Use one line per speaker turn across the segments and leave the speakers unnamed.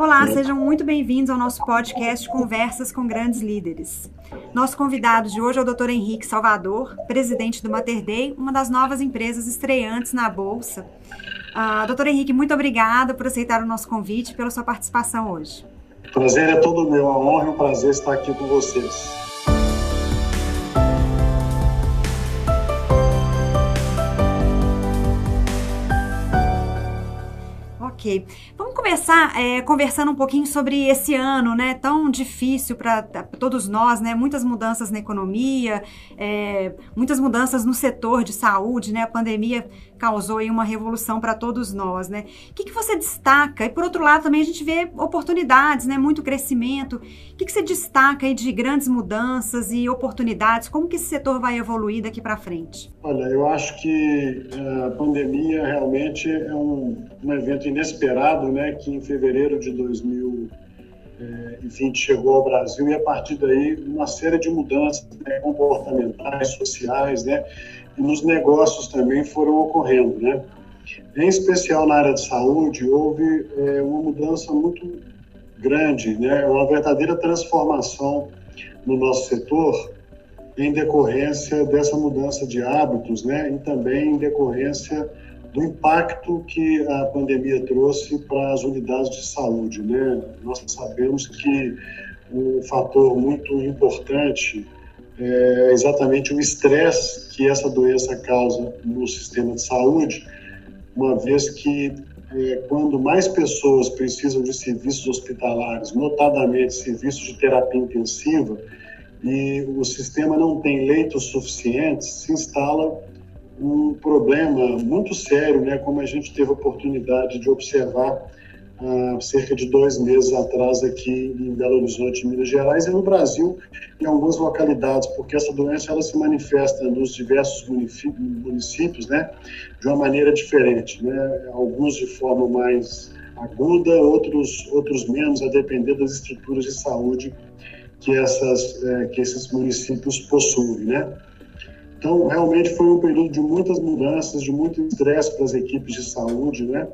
Olá, sejam muito bem-vindos ao nosso podcast Conversas com Grandes Líderes. Nosso convidado de hoje é o Dr. Henrique Salvador, presidente do Mater Day, uma das novas empresas estreantes na Bolsa. Uh, doutor Henrique, muito obrigada por aceitar o nosso convite e pela sua participação hoje.
Prazer é todo meu, a honra e o prazer estar aqui com vocês.
Ok. Vamos começar é, conversando um pouquinho sobre esse ano, né? Tão difícil para todos nós, né? Muitas mudanças na economia, é, muitas mudanças no setor de saúde, né? A pandemia causou aí uma revolução para todos nós, né? O que, que você destaca? E por outro lado também a gente vê oportunidades, né? Muito crescimento. O que, que você destaca aí de grandes mudanças e oportunidades? Como que esse setor vai evoluir daqui para frente?
Olha, eu acho que eh, a pandemia realmente é um, um evento inesperado, né? Que em fevereiro de 2020 eh, chegou ao Brasil e a partir daí uma série de mudanças né, comportamentais, sociais, né? Nos negócios também foram ocorrendo, né? Em especial na área de saúde, houve é, uma mudança muito grande, né? Uma verdadeira transformação no nosso setor em decorrência dessa mudança de hábitos, né? E também em decorrência do impacto que a pandemia trouxe para as unidades de saúde, né? Nós sabemos que um fator muito importante é exatamente o estresse que essa doença causa no sistema de saúde, uma vez que é, quando mais pessoas precisam de serviços hospitalares, notadamente serviços de terapia intensiva, e o sistema não tem leitos suficientes, se instala um problema muito sério, né, como a gente teve a oportunidade de observar há cerca de dois meses atrás aqui em Belo Horizonte, Minas Gerais, e no Brasil, em algumas localidades, porque essa doença ela se manifesta nos diversos municípios, né, de uma maneira diferente, né, alguns de forma mais aguda, outros outros menos, a depender das estruturas de saúde que essas é, que esses municípios possuem, né. Então, realmente foi um período de muitas mudanças, de muito estresse para as equipes de saúde, né?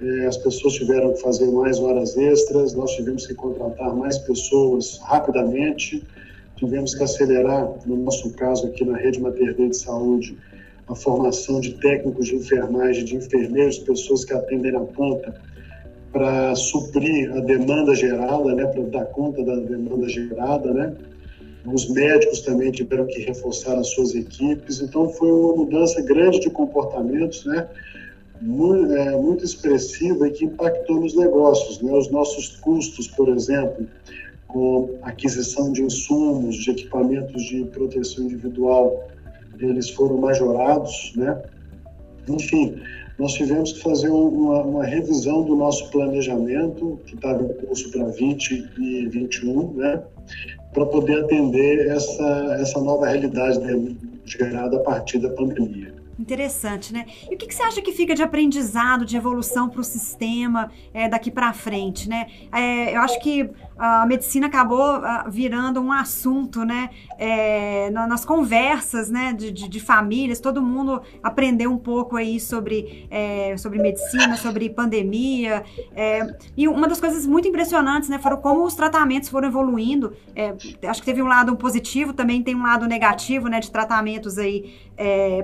É, as pessoas tiveram que fazer mais horas extras, nós tivemos que contratar mais pessoas rapidamente, tivemos que acelerar, no nosso caso aqui na Rede Mater de Saúde, a formação de técnicos de enfermagem, de enfermeiros, pessoas que atendem na ponta, para suprir a demanda gerada, né, para dar conta da demanda gerada, né. Os médicos também tiveram que reforçar as suas equipes, então foi uma mudança grande de comportamentos, né, muito, é, muito expressiva e que impactou nos negócios. Né? Os nossos custos, por exemplo, com aquisição de insumos, de equipamentos de proteção individual, eles foram majorados, né? Enfim, nós tivemos que fazer uma, uma revisão do nosso planejamento, que estava em curso para 20 e 21, né? Para poder atender essa, essa nova realidade gerada a partir da pandemia.
Interessante, né? E o que, que, você acha que fica de aprendizado, de evolução para o sistema é, daqui para frente, né? É, eu acho que a medicina acabou uh, virando um assunto, né? É, nas conversas, né? De, de, de, famílias, todo mundo aprendeu um pouco aí sobre, é, sobre medicina, sobre pandemia. É, e uma das coisas muito impressionantes, né? Foram como os tratamentos foram evoluindo. É, acho que teve um lado positivo, também tem um lado negativo, né? De tratamentos aí é,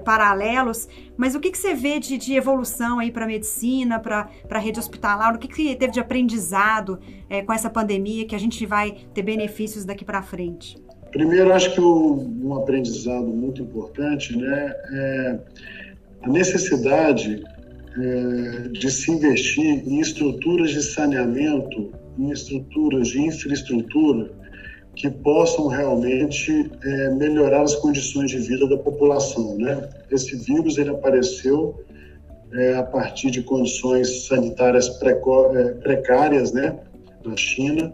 paralelos. Mas o que, que você vê de, de evolução aí para a medicina, para a rede hospitalar? O que, que teve de aprendizado é, com essa pandemia que a gente vai ter benefícios daqui para frente?
Primeiro, acho que um, um, aprendizado muito importante né, é a necessidade é, de se investir em estruturas de saneamento, em estruturas de infraestrutura que possam realmente é, melhorar as condições de vida da população. Né? Esse vírus ele apareceu é, a partir de condições sanitárias é, precárias né, na China,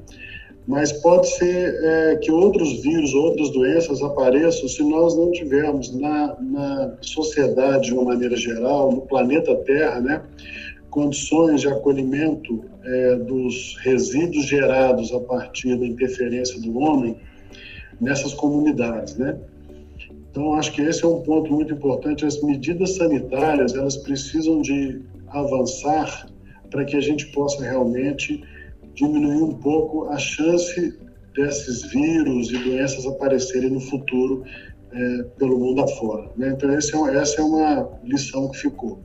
mas pode ser é, que outros vírus, outras doenças apareçam se nós não tivermos na, na sociedade, de uma maneira geral, no planeta Terra, né, condições de acolhimento é, dos resíduos gerados a partir da interferência do homem nessas comunidades, né? Então, acho que esse é um ponto muito importante. As medidas sanitárias, elas precisam de avançar para que a gente possa realmente diminuir um pouco a chance desses vírus e doenças aparecerem no futuro é, pelo mundo afora. Né? Então, é, essa é uma lição que ficou.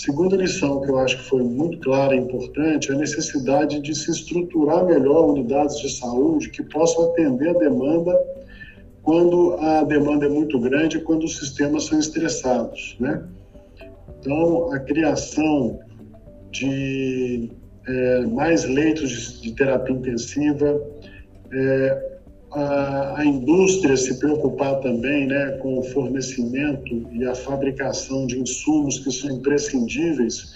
Segunda lição que eu acho que foi muito clara e importante é a necessidade de se estruturar melhor unidades de saúde que possam atender a demanda quando a demanda é muito grande e quando os sistemas são estressados, né? Então, a criação de é, mais leitos de, de terapia intensiva, é, a, a, indústria se preocupar também né, com o fornecimento e a fabricação de insumos que são imprescindíveis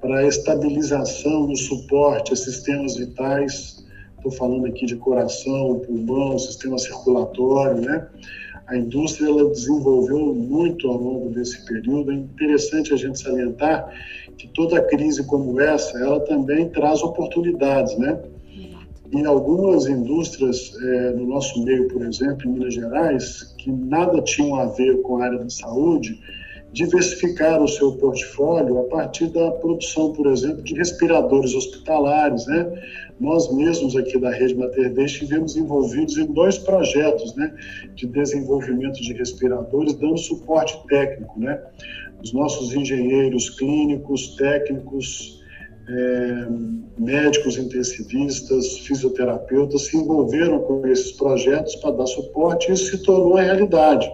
para a estabilização e suporte a sistemas vitais. Estou falando aqui de coração, pulmão, sistema circulatório, né? A indústria ela desenvolveu muito ao longo desse período. É interessante a gente salientar que toda crise como essa, ela também traz oportunidades, né? Em algumas indústrias é, no nosso meio, por exemplo, em Minas Gerais, que nada tinham a ver com a área da saúde, diversificaram o seu portfólio a partir da produção, por exemplo, de respiradores hospitalares, né? Nós mesmos aqui da Rede Mater Dei estivemos envolvidos em dois projetos, né, de desenvolvimento de respiradores, dando suporte técnico, né? Os nossos engenheiros clínicos, técnicos, é, médicos intensivistas, fisioterapeutas se envolveram com esses projetos para dar suporte e isso se tornou uma realidade.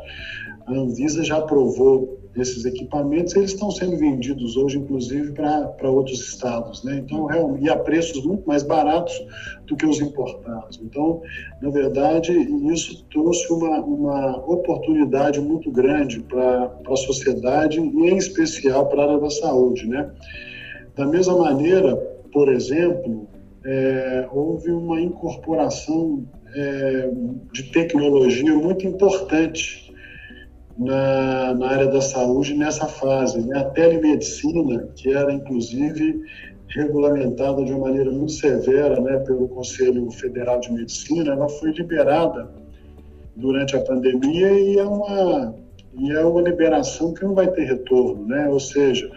A Anvisa já aprovou esses equipamentos, eles estão sendo vendidos hoje, inclusive, para outros estados, né? Então, e a preços muito mais baratos do que os importados. Então, na verdade, isso trouxe uma, uma oportunidade muito grande para a sociedade e, em especial, para a área da saúde, né? Da mesma maneira, por exemplo, é, houve uma incorporação é, de tecnologia muito importante na, na, área da saúde nessa fase. Né? A telemedicina, que era inclusive regulamentada de uma maneira muito severa né, pelo Conselho Federal de Medicina, ela foi liberada durante a pandemia e é uma, e é uma liberação que não vai ter retorno, né? ou seja,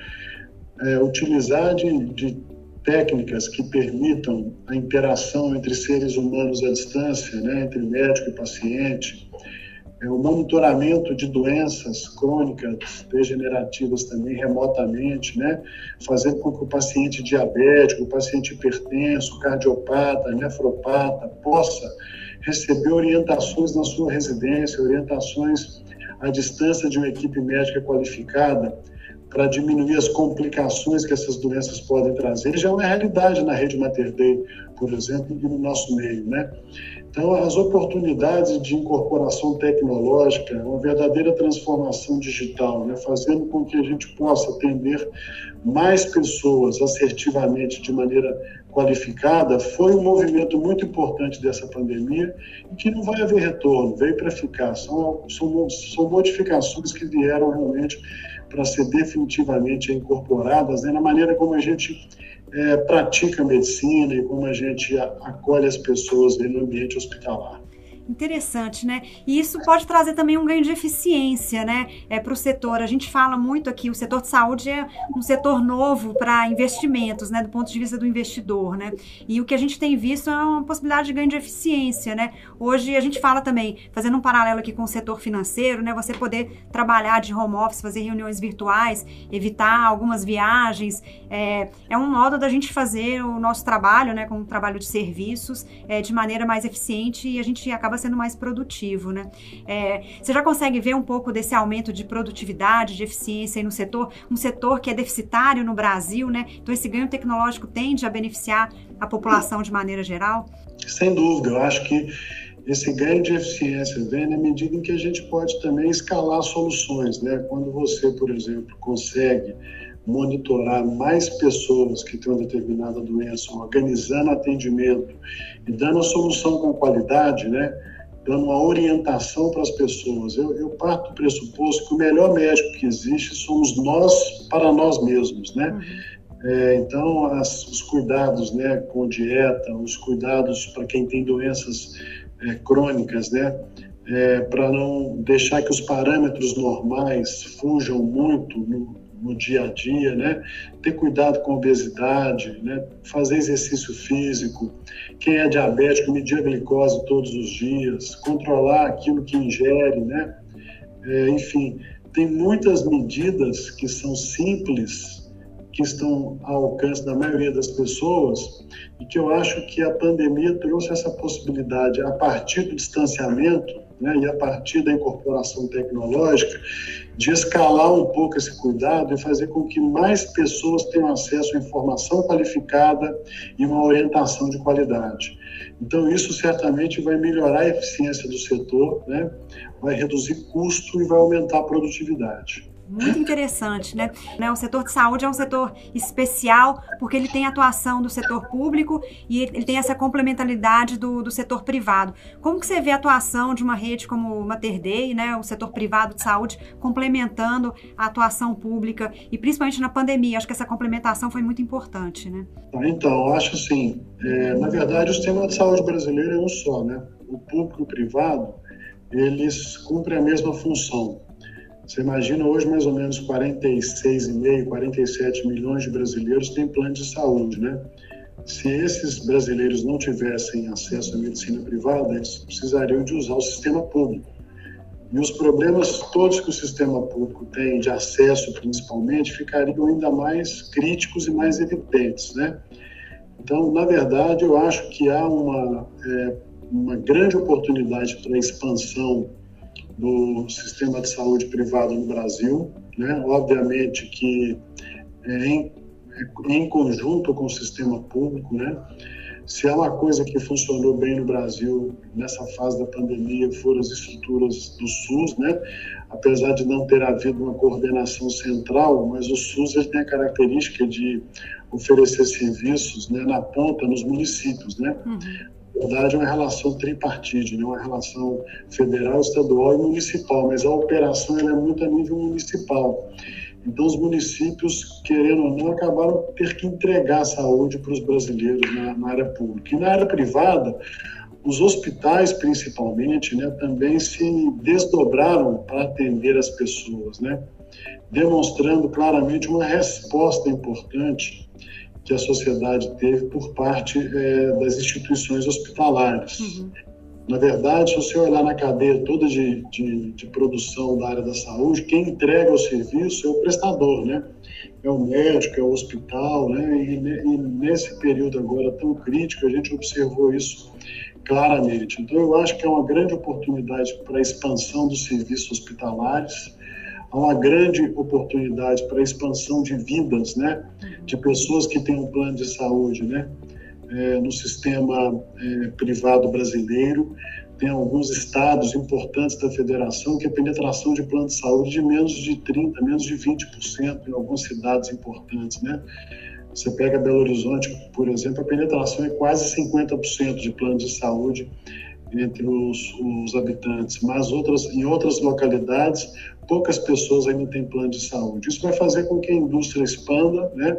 é, utilizar de, de técnicas que permitam a interação entre seres humanos à distância, né, entre médico e paciente, é, o monitoramento de doenças crônicas, degenerativas também remotamente, né, fazendo com que o paciente diabético, o paciente hipertenso, cardiopata, nefropata possa receber orientações na sua residência, orientações à distância de uma equipe médica qualificada, para diminuir as complicações que essas doenças podem trazer, já é uma realidade na rede Mater Dei, por exemplo, e no nosso meio, né? Então, as oportunidades de incorporação tecnológica, uma verdadeira transformação digital, né? fazendo com que a gente possa atender mais pessoas assertivamente, de maneira qualificada, foi um movimento muito importante dessa pandemia e que não vai haver retorno, veio para ficar. São, são, são modificações que vieram realmente para ser definitivamente incorporadas né, na maneira como a gente é, pratica a medicina e como a gente acolhe as pessoas no ambiente hospitalar.
Interessante, né? E isso pode trazer também um ganho de eficiência, né? É, para o setor. A gente fala muito aqui, o setor de saúde é um setor novo para investimentos, né? Do ponto de vista do investidor, né? E o que a gente tem visto é uma possibilidade de ganho de eficiência, né? Hoje a gente fala também, fazendo um paralelo aqui com o setor financeiro, né? Você poder trabalhar de home office, fazer reuniões virtuais, evitar algumas viagens. É, é um modo da gente fazer o nosso trabalho, né? Com o trabalho de serviços, é, de maneira mais eficiente e a gente acaba acaba sendo mais produtivo, né? É, você já consegue ver um pouco desse aumento de produtividade, de eficiência no setor, um setor que é deficitário no Brasil, né? Então esse ganho tecnológico tende a beneficiar a população de maneira geral?
Sem dúvida, eu acho que esse ganho de eficiência vem na medida em que a gente pode também escalar soluções, né? Quando você, por exemplo, consegue monitorar mais pessoas que têm uma determinada doença, organizando atendimento e dando a solução com qualidade, né? dando uma orientação para as pessoas. Eu, eu, parto do pressuposto que o melhor médico que existe somos nós para nós mesmos, né? Uhum. É, então, as, os cuidados né, com dieta, os cuidados para quem tem doenças é, crônicas, né? É, para não deixar que os parâmetros normais fujam muito no, no dia a dia, né? Ter cuidado com a obesidade, né? Fazer exercício físico. Quem é diabético, medir a glicose todos os dias, controlar aquilo que ingere, né? É, enfim, tem muitas medidas que são simples, que estão ao alcance da maioria das pessoas e que eu acho que a pandemia trouxe essa possibilidade a partir do distanciamento né, e a partir da incorporação tecnológica, de escalar um pouco esse cuidado e fazer com que mais pessoas tenham acesso à informação qualificada e uma orientação de qualidade. Então, isso certamente vai melhorar a eficiência do setor, né, vai reduzir custo e vai aumentar a produtividade.
Muito interessante, né? O setor de saúde é um setor especial porque ele tem atuação do setor público e ele tem essa complementaridade do, do setor privado. Como que você vê a atuação de uma rede como o Mater Dei, né? O setor privado de saúde complementando a atuação pública e principalmente na pandemia. Acho que essa complementação foi muito importante, né?
Então, acho assim, é, na verdade o sistema de saúde brasileiro é um só, né? O público e o privado, eles cumprem a mesma função você imagina hoje mais ou menos 46,5, 47 milhões de brasileiros têm plano de saúde, né? Se esses brasileiros não tivessem acesso à medicina privada, eles precisariam de usar o sistema público. E os problemas todos que o sistema público tem, de acesso principalmente, ficariam ainda mais críticos e mais evidentes, né? Então, na verdade, eu acho que há uma, é, uma grande oportunidade para expansão do sistema de saúde privado no Brasil, né? Obviamente que é em, é em conjunto com o sistema público, né? Se há uma coisa que funcionou bem no Brasil nessa fase da pandemia foram as estruturas do SUS, né? Apesar de não ter havido uma coordenação central, mas o SUS ele tem a característica de oferecer serviços né, na ponta nos municípios, né? Uhum verdade, é uma relação tripartite, né? uma relação federal, estadual e municipal, mas a operação é muito a nível municipal. Então, os municípios, querendo ou não, acabaram ter que entregar saúde para os brasileiros na, na, área pública. E na área privada, os hospitais, principalmente, né, também se desdobraram para atender as pessoas, né? demonstrando claramente uma resposta importante que a sociedade teve por parte é, das instituições hospitalares. Uhum. Na verdade, se você olhar na cadeia toda de, de, de, produção da área da saúde, quem entrega o serviço é o prestador, né? É o médico, é o hospital, né? E, e nesse período agora tão crítico, a gente observou isso claramente. Então, eu acho que é uma grande oportunidade para a expansão dos serviços hospitalares, há uma grande oportunidade para a expansão de vidas, né, de pessoas que têm um plano de saúde, né, é, no sistema é, privado brasileiro. Tem alguns estados importantes da federação que a penetração de plano de saúde de menos de 30%, menos de 20% em algumas cidades importantes, né. Você pega Belo Horizonte, por exemplo, a penetração é quase 50% de plano de saúde entre os, os, habitantes, mas outras, em outras localidades poucas pessoas ainda têm plano de saúde. Isso vai fazer com que a indústria expanda, né,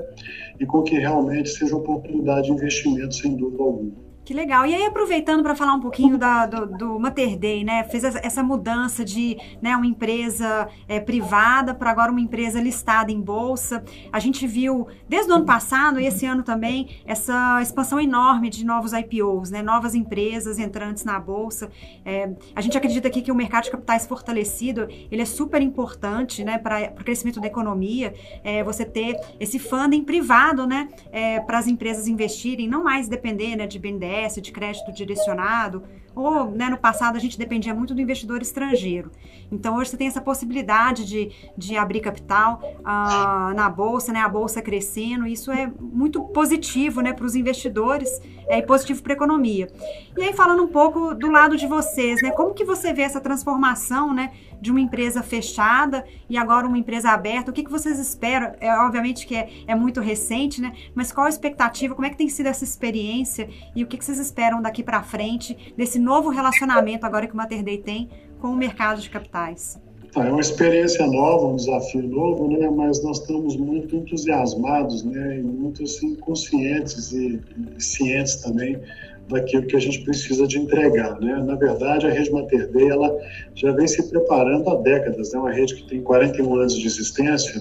e com que realmente seja oportunidade de investimento, sem dúvida alguma.
Que legal. E aí, aproveitando para falar um pouquinho da, do, do Mater Day, né? Fez essa mudança de né, uma empresa é, privada para agora uma empresa listada em bolsa. A gente viu, desde o ano passado e esse ano também, essa expansão enorme de novos IPOs, né? Novas empresas entrantes na bolsa. É, a gente acredita aqui que o mercado de capitais fortalecido, ele é super importante, né? Para o crescimento da economia. É, você ter esse funding privado, né? É, para as empresas investirem, não mais depender né, de BNDES, de crédito direcionado, ou né, no passado a gente dependia muito do investidor estrangeiro. Então hoje você tem essa possibilidade de, de abrir capital uh, na bolsa, né, a bolsa crescendo, isso é muito positivo né, para os investidores é, e positivo para a economia. E aí falando um pouco do lado de vocês, né, como que você vê essa transformação né, de uma empresa fechada e agora uma empresa aberta? O que, que vocês esperam? É, obviamente que é, é muito recente, né, mas qual a expectativa? Como é que tem sido essa experiência e o que, que vocês esperam daqui para frente desse novo relacionamento agora que o Mater Day tem com o mercado de capitais?
É uma experiência nova, um desafio novo, né? Mas nós estamos muito entusiasmados, né? E muito assim conscientes e cientes também daquilo que a gente precisa de entregar. Né? Na verdade, a rede Mater Dei ela já vem se preparando há décadas, é né? uma rede que tem 41 anos de existência,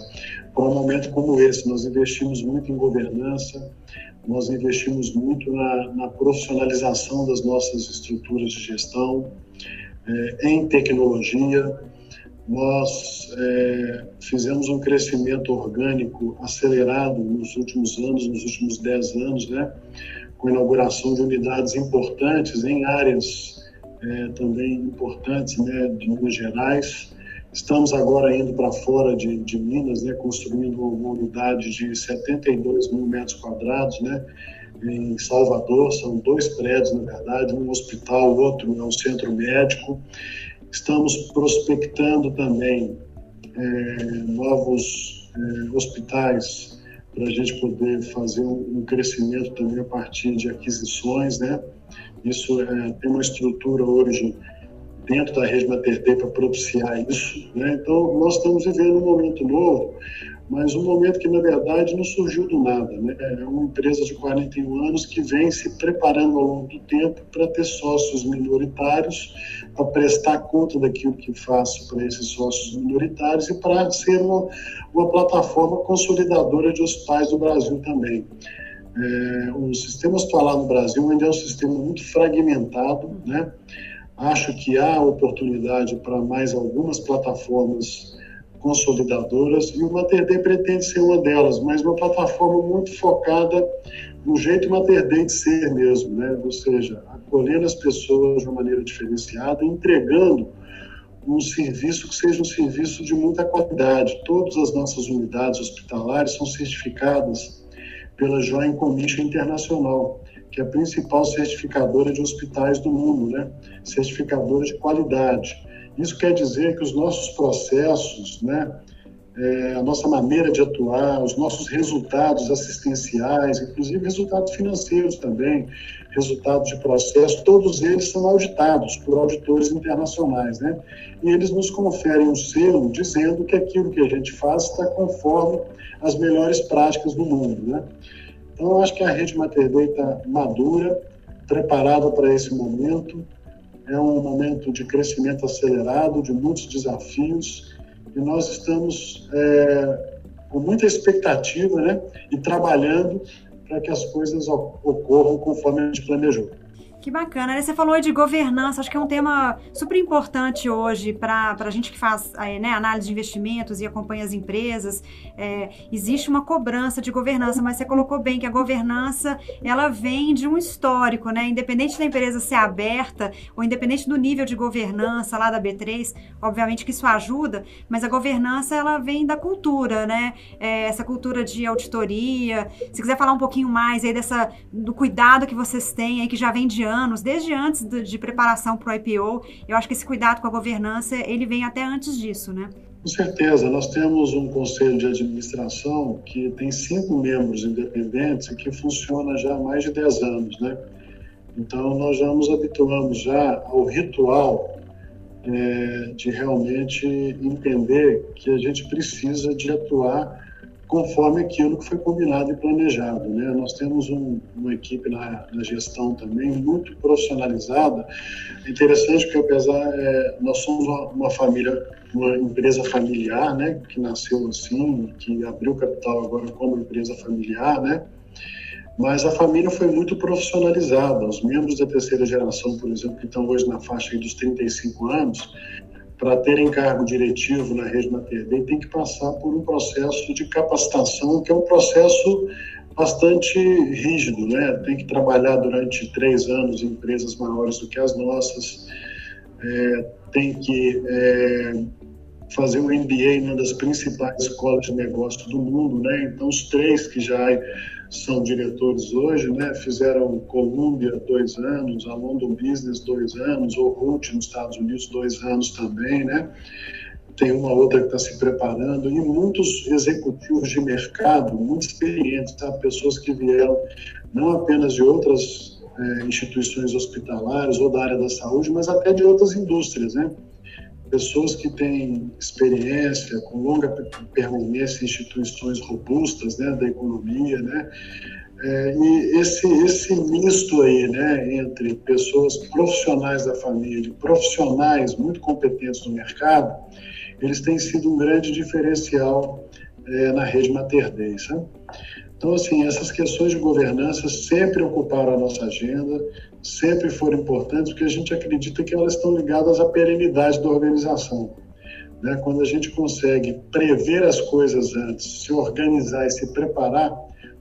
para um momento como esse. Nós investimos muito em governança, nós investimos muito na, na profissionalização das nossas estruturas de gestão, é, em tecnologia. Nós é, fizemos um crescimento orgânico acelerado nos últimos anos, nos últimos 10 anos, né? Com inauguração de unidades importantes em áreas é, também importantes né, de Minas Gerais. Estamos agora indo para fora de, de, Minas, né, construindo uma unidade de 72 mil metros quadrados, né, em Salvador. São dois prédios, na verdade, um hospital, outro é um centro médico. Estamos prospectando também é, novos é, hospitais para a gente poder fazer um, crescimento também a partir de aquisições, né? Isso é, tem uma estrutura hoje dentro da rede Mater para propiciar isso, né? Então nós estamos vivendo um momento novo mas um momento que, na verdade, não surgiu do nada. Né? É uma empresa de 41 anos que vem se preparando ao longo do tempo para ter sócios minoritários, para prestar conta daquilo que faz para esses sócios minoritários e para ser uma, uma plataforma consolidadora de hospitais do Brasil também. É, o sistema hospitalar no Brasil ainda é um sistema muito fragmentado, né? Acho que há oportunidade para mais algumas plataformas consolidadoras e o MaterDay pretende ser uma delas, mas uma plataforma muito focada no jeito MaterDay de ser mesmo, né? ou seja, acolhendo as pessoas de uma maneira diferenciada, entregando um serviço que seja um serviço de muita qualidade. Todas as nossas unidades hospitalares são certificadas pela Joint Commission Internacional, que é a principal certificadora de hospitais do mundo, né? certificadora de qualidade. Isso quer dizer que os nossos processos, né, é, a nossa maneira de atuar, os nossos resultados assistenciais, inclusive resultados financeiros também, resultados de processo, todos eles são auditados por auditores internacionais, né? E eles nos conferem um selo dizendo que aquilo que a gente faz está conforme as melhores práticas do mundo, né? Então, eu acho que a rede Mater Dei está madura, preparada para esse momento, é um momento de crescimento acelerado, de muitos desafios, e nós estamos é, com muita expectativa né, e trabalhando para que as coisas ocorram conforme a gente planejou.
Que bacana. Você falou de governança, acho que é um tema super importante hoje para a gente que faz né, análise de investimentos e acompanha as empresas. É, existe uma cobrança de governança, mas você colocou bem que a governança ela vem de um histórico, né? Independente da empresa ser aberta ou independente do nível de governança lá da B3, obviamente que isso ajuda, mas a governança ela vem da cultura, né? É, essa cultura de auditoria. Se quiser falar um pouquinho mais aí dessa do cuidado que vocês têm aí que já vem de anos, desde antes de, preparação para o IPO. Eu acho que esse cuidado com a governança, ele vem até antes disso, né?
Com certeza, nós temos um conselho de administração que tem cinco membros independentes e que funciona já há mais de 10 anos, né? Então, nós já nos habituamos já ao ritual é, de realmente entender que a gente precisa de atuar conforme aquilo que foi combinado e planejado. Né? Nós temos um, uma equipe na, na, gestão também muito profissionalizada. É interessante que, apesar, é, nós somos uma, uma, família, uma empresa familiar, né? que nasceu assim, que abriu capital agora como empresa familiar, né? mas a família foi muito profissionalizada. Os membros da terceira geração, por exemplo, que estão hoje na faixa dos 35 anos, para terem cargo diretivo na rede Dei, tem que passar por um processo de capacitação, que é um processo bastante rígido, né? Tem que trabalhar durante três anos em empresas maiores do que as nossas, é, tem que é, fazer um MBA em uma das principais escolas de negócio do mundo, né? Então, os três que já são diretores hoje, né? Fizeram Columbia dois anos, a London Business dois anos, o Root nos Estados Unidos dois anos também, né? Tem uma outra que está se preparando e muitos executivos de mercado muito experientes, tá? pessoas que vieram não apenas de outras é, instituições hospitalares ou da área da saúde, mas até de outras indústrias, né? Pessoas que têm experiência, com longa permanência em instituições robustas né, da economia, né, É, e esse, esse misto aí, né, entre pessoas profissionais da família, profissionais muito competentes no mercado, eles têm sido um grande diferencial é, na rede Mater Dei, sabe? Então, assim, essas questões de governança sempre ocuparam a nossa agenda, sempre foram importantes, porque a gente acredita que elas estão ligadas à perenidade da organização. Né? Quando a gente consegue prever as coisas antes, se organizar e se preparar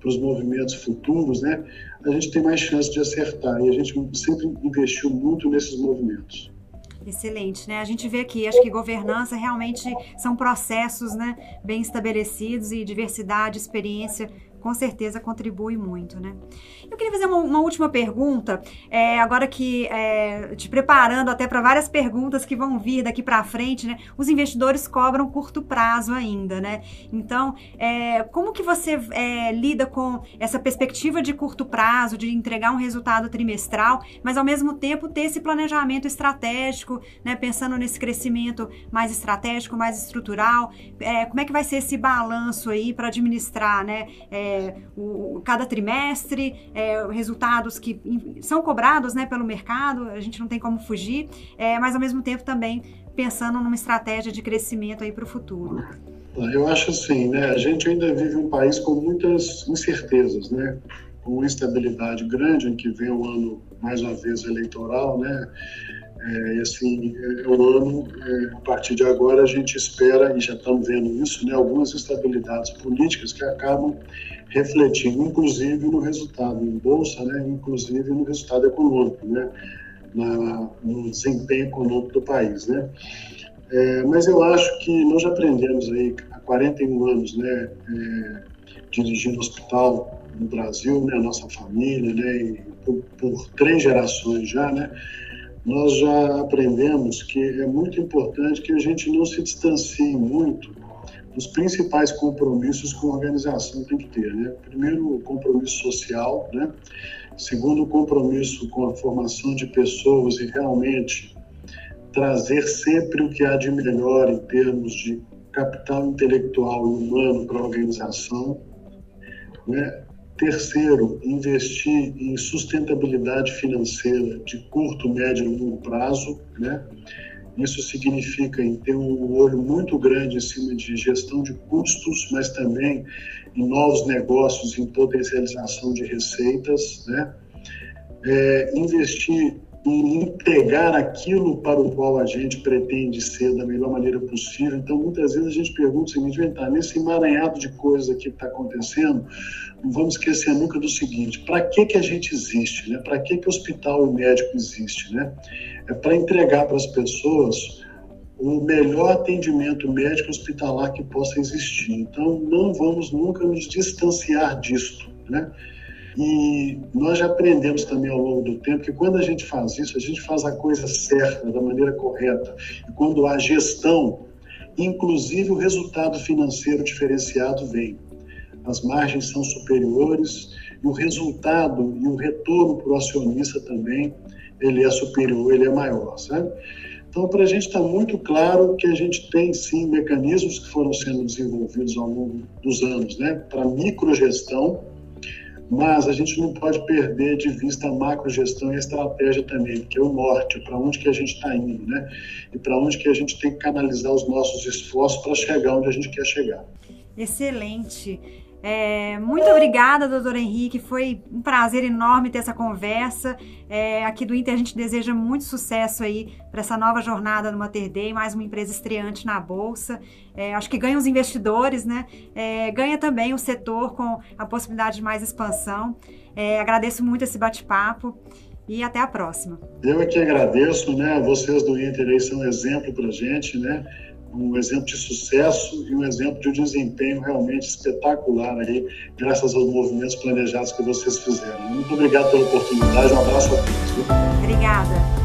para os movimentos futuros, né, a gente tem mais chance de acertar. E a gente sempre investiu muito nesses movimentos.
Excelente, né? A gente vê aqui, acho que governança realmente são processos, né, bem estabelecidos e diversidade, experiência com certeza contribui muito, né? Eu queria fazer uma, uma última pergunta, é, agora que é, te preparando até para várias perguntas que vão vir daqui para frente, né? Os investidores cobram curto prazo ainda, né? Então, é, como que você é, lida com essa perspectiva de curto prazo, de entregar um resultado trimestral, mas ao mesmo tempo ter esse planejamento estratégico, né? Pensando nesse crescimento mais estratégico, mais estrutural, é, como é que vai ser esse balanço aí para administrar, né? É, o, cada trimestre, é, resultados que são cobrados né, pelo mercado, a gente não tem como fugir, é, mas ao mesmo tempo também pensando numa estratégia de crescimento aí para o futuro.
Eu acho assim, né? A gente ainda vive um país com muitas incertezas, né? Com uma instabilidade grande, em que vem o ano mais uma vez eleitoral, né? É, e assim, é um ano, é, a partir de agora, a gente espera, e já estamos vendo isso, né, algumas instabilidades políticas que acabam refletindo, inclusive, no resultado em bolsa, né, inclusive no resultado econômico, né, na, no desempenho econômico do país. Né. É, mas eu acho que nós já aprendemos aí, há 41 anos, né, é, dirigindo hospital no Brasil, né, a nossa família, né, por, por três gerações já, né, nós já aprendemos que é muito importante que a gente não se distancie muito dos principais compromissos que uma organização tem que ter. Né? Primeiro, o compromisso social, né? segundo, o compromisso com a formação de pessoas e realmente trazer sempre o que há de melhor em termos de capital intelectual e humano para a organização. Né? Terceiro, investir em sustentabilidade financeira de curto, médio e longo prazo, né? Isso significa em ter um olho muito grande em cima de gestão de custos, mas também em novos negócios, em potencialização de receitas, né? É, investir em entregar aquilo para o qual a gente pretende ser da melhor maneira possível. Então, muitas vezes a gente pergunta o seguinte, tá, nesse emaranhado de coisas aqui que está acontecendo, não vamos esquecer nunca do seguinte, para que, que a gente existe? Né? Para que, que o hospital e médico existe? Né? É para entregar para as pessoas o melhor atendimento médico hospitalar que possa existir. Então, não vamos nunca nos distanciar disto, né? E nós já aprendemos também ao longo do tempo que quando a gente faz isso, a gente faz a coisa certa, da maneira correta. E quando há gestão, inclusive o resultado financeiro diferenciado vem. As margens são superiores e o resultado e o retorno para o acionista também, ele é superior, ele é maior, sabe? Então, para a gente está muito claro que a gente tem sim mecanismos que foram sendo desenvolvidos ao longo dos anos, né, para microgestão, mas a gente não pode perder de vista a macrogestão e a estratégia também, que é o norte, para onde que a gente está indo, né? E para onde que a gente tem que canalizar os nossos esforços para chegar onde a gente quer chegar.
Excelente. É, muito obrigada, doutor Henrique. Foi um prazer enorme ter essa conversa. É, aqui do Inter a gente deseja muito sucesso aí para essa nova jornada no Mater Day, mais uma empresa estreante na Bolsa. É, acho que ganha os investidores, né? É, ganha também o setor com a possibilidade de mais expansão. É, agradeço muito esse bate-papo e até a próxima.
Eu é que agradeço, né? Vocês do Inter aí são exemplo para gente, né? Um exemplo de sucesso e um exemplo de desempenho realmente espetacular aí, graças aos movimentos planejados que vocês fizeram. Muito obrigado pela oportunidade, um abraço a todos.
Obrigada.